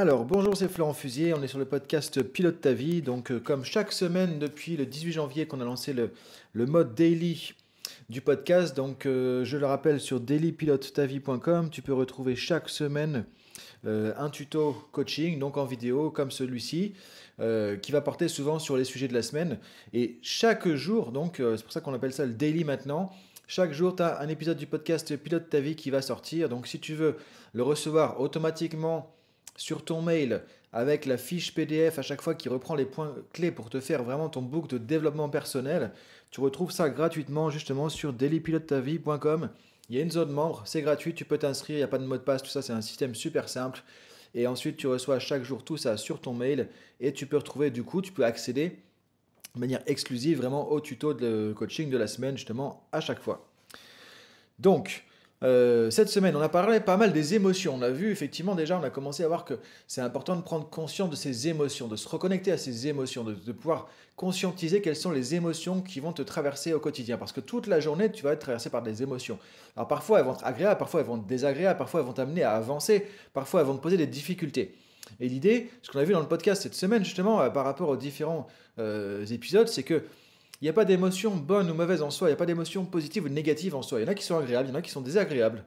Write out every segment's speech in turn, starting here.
Alors, bonjour, c'est Florent Fusier, on est sur le podcast Pilote ta vie. Donc, euh, comme chaque semaine depuis le 18 janvier qu'on a lancé le, mode daily du podcast, donc euh, je le rappelle sur dailypilotetavie.com, tu peux retrouver chaque semaine euh, un tuto coaching, donc en vidéo comme celui-ci, qui va porter souvent sur les sujets de la semaine. Et chaque jour, donc c'est pour ça qu'on appelle ça le daily maintenant, chaque jour, tu as un épisode du podcast Pilote ta vie qui va sortir. Donc si tu veux le recevoir automatiquement sur ton mail avec la fiche PDF à chaque fois qui reprend les points clés pour te faire vraiment ton book de développement personnel, tu retrouves ça gratuitement justement sur dailypilotetavie.com. Il y a une zone membre, c'est gratuit, tu peux t'inscrire, il n'y a pas de mot de passe, tout ça, c'est un système super simple. Et ensuite, tu reçois chaque jour tout ça sur ton mail et tu peux retrouver, du coup, tu peux accéder de manière exclusive vraiment au tuto de coaching de la semaine, justement, à chaque fois. Donc, euh, cette semaine, on a parlé pas mal des émotions. On a vu effectivement déjà, on a commencé à voir que c'est important de prendre conscience de ses émotions, de se reconnecter à ses émotions, de, pouvoir conscientiser quelles sont les émotions qui vont te traverser au quotidien. Parce que toute la journée, tu vas être traversé par des émotions. Alors parfois, elles vont être agréables, parfois elles vont être désagréables, parfois elles vont t'amener à avancer, parfois elles vont te poser des difficultés. Et l'idée, ce qu'on a vu dans le podcast cette semaine, justement, euh, par rapport aux différents euh, épisodes, c'est que il n'y a pas d'émotion bonne ou mauvaise en soi, il n'y a pas d'émotion positive ou négative en soi. Il y en a qui sont agréables, il y en a qui sont désagréables.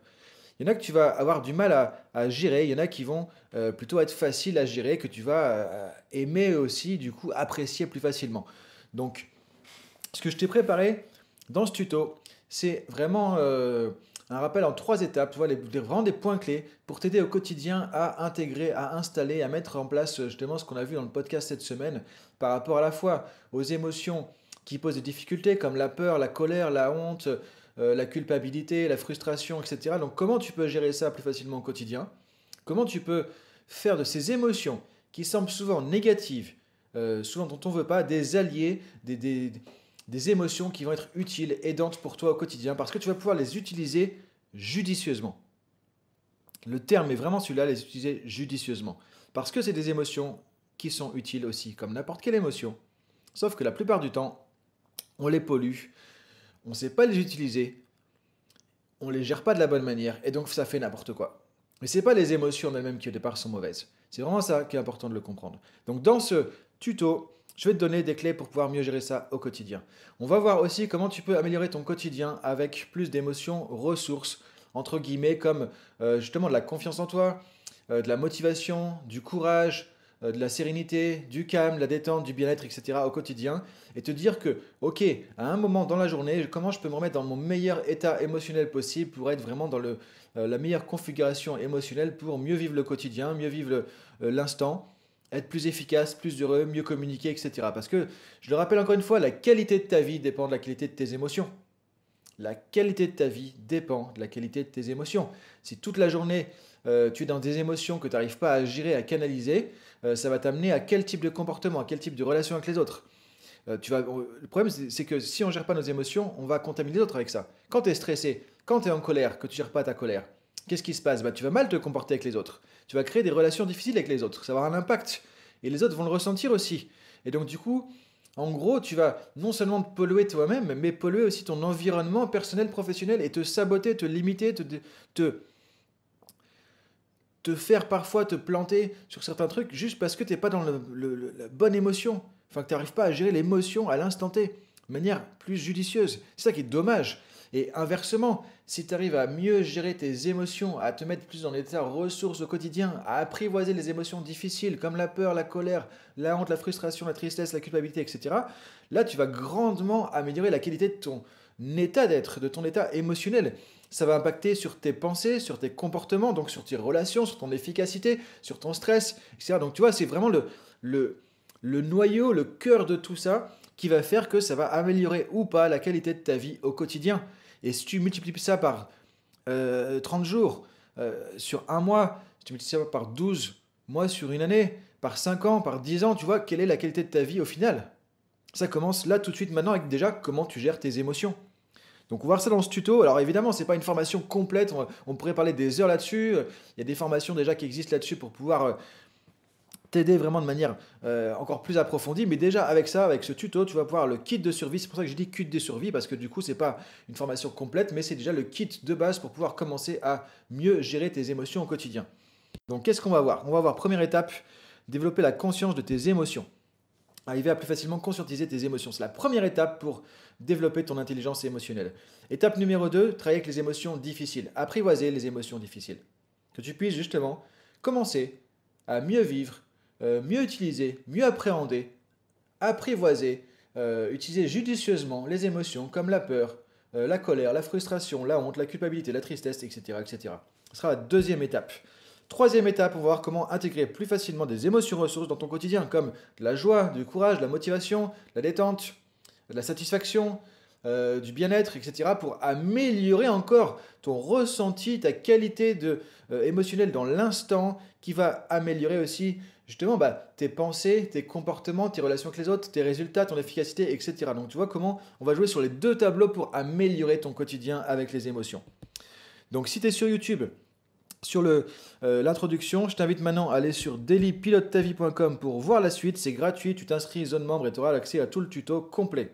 Il y en a que tu vas avoir du mal à, gérer, il y en a qui vont euh, plutôt être faciles à gérer, que tu vas euh, aimer aussi, du coup, apprécier plus facilement. Donc, ce que je t'ai préparé dans ce tuto, c'est vraiment euh, un rappel en trois étapes, tu les, vraiment des points clés pour t'aider au quotidien à intégrer, à installer, à mettre en place justement ce qu'on a vu dans le podcast cette semaine par rapport à la fois aux émotions qui posent des difficultés comme la peur, la colère, la honte, euh, la culpabilité, la frustration, etc. Donc comment tu peux gérer ça plus facilement au quotidien? Comment tu peux faire de ces émotions qui semblent souvent négatives, euh, souvent dont on ne veut pas, des alliés, des, des, des émotions qui vont être utiles, aidantes pour toi au quotidien, parce que tu vas pouvoir les utiliser judicieusement. Le terme est vraiment celui-là, les utiliser judicieusement. Parce que c'est des émotions qui sont utiles aussi, comme n'importe quelle émotion. Sauf que la plupart du temps, on les pollue, on ne sait pas les utiliser, on les gère pas de la bonne manière, et donc ça fait n'importe quoi. Mais c'est pas les émotions elles-mêmes qui au départ sont mauvaises. C'est vraiment ça qui est important de le comprendre. Donc dans ce tuto, je vais te donner des clés pour pouvoir mieux gérer ça au quotidien. On va voir aussi comment tu peux améliorer ton quotidien avec plus d'émotions, ressources, entre guillemets, comme euh, justement de la confiance en toi, euh, de la motivation, du courage, de la sérénité, du calme, la détente, du bien-être, etc. au quotidien, et te dire que, ok, à un moment dans la journée, comment je peux me remettre dans mon meilleur état émotionnel possible pour être vraiment dans le, euh, la meilleure configuration émotionnelle pour mieux vivre le quotidien, mieux vivre euh, l'instant, être plus efficace, plus heureux, mieux communiquer, etc. Parce que, je le rappelle encore une fois, la qualité de ta vie dépend de la qualité de tes émotions. La qualité de ta vie dépend de la qualité de tes émotions. Si toute la journée, euh, tu es dans des émotions que tu n'arrives pas à gérer, à canaliser, euh, ça va t'amener à quel type de comportement, à quel type de relation avec les autres. Euh, tu vas, le problème, c'est que si on ne gère pas nos émotions, on va contaminer les autres avec ça. Quand tu es stressé, quand tu es en colère, que tu gères pas ta colère, qu'est-ce qui se passe? Bah, Tu vas mal te comporter avec les autres. Tu vas créer des relations difficiles avec les autres. Ça va avoir un impact. Et les autres vont le ressentir aussi. Et donc, du coup, en gros, tu vas non seulement te polluer toi-même, mais polluer aussi ton environnement personnel, professionnel, et te saboter, te limiter, te, te, te faire parfois te planter sur certains trucs juste parce que tu n'es pas dans la bonne émotion. Enfin, que tu n'arrives pas à gérer l'émotion à l'instant T, de manière plus judicieuse. C'est ça qui est dommage. Et inversement, si tu arrives à mieux gérer tes émotions, à te mettre plus dans l'état ressources au quotidien, à apprivoiser les émotions difficiles comme la peur, la colère, la honte, la frustration, la tristesse, la culpabilité, etc., là, tu vas grandement améliorer la qualité de ton état d'être, de ton état émotionnel. Ça va impacter sur tes pensées, sur tes comportements, donc sur tes relations, sur ton efficacité, sur ton stress, etc. Donc tu vois, c'est vraiment le, le, noyau, le cœur de tout ça qui va faire que ça va améliorer ou pas la qualité de ta vie au quotidien. Et si tu multiplies ça par euh, 30 jours, euh, sur un mois, si tu multiplies ça par 12 mois sur une année, par 5 ans, par 10 ans, tu vois quelle est la qualité de ta vie au final? Ça commence là tout de suite maintenant avec déjà comment tu gères tes émotions. Donc on voir ça dans ce tuto. Alors évidemment, c'est pas une formation complète, on, on pourrait parler des heures là-dessus. Il y a des formations déjà qui existent là-dessus pour pouvoir euh, t'aider vraiment de manière euh, encore plus approfondie. Mais déjà avec ça, avec ce tuto, tu vas pouvoir le kit de survie. C'est pour ça que je dis kit de survie parce que du coup, c'est pas une formation complète, mais c'est déjà le kit de base pour pouvoir commencer à mieux gérer tes émotions au quotidien. Donc qu'est-ce qu'on va voir? On va voir première étape, développer la conscience de tes émotions. Arriver à plus facilement conscientiser tes émotions. C'est la première étape pour développer ton intelligence émotionnelle. Étape numéro 2, travailler avec les émotions difficiles. Apprivoiser les émotions difficiles. Que tu puisses justement commencer à mieux vivre, euh, mieux utiliser, mieux appréhender, apprivoiser, euh, utiliser judicieusement les émotions comme la peur, euh, la colère, la frustration, la honte, la culpabilité, la tristesse, etc., etc. Ce sera la deuxième étape. Troisième étape, va voir comment intégrer plus facilement des émotions ressources dans ton quotidien, comme la joie, du courage, la motivation, la détente, la satisfaction, euh, du bien-être, etc., pour améliorer encore ton ressenti, ta qualité de, euh, émotionnelle dans l'instant, qui va améliorer aussi justement bah, tes pensées, tes comportements, tes relations avec les autres, tes résultats, ton efficacité, etc. Donc tu vois comment on va jouer sur les deux tableaux pour améliorer ton quotidien avec les émotions. Donc si tu es sur YouTube, sur euh, l'introduction. je t'invite maintenant à aller sur dailypilotetavie.com pour voir la suite. C'est gratuit, tu t'inscris zone membre et tu auras l'accès à tout le tuto complet.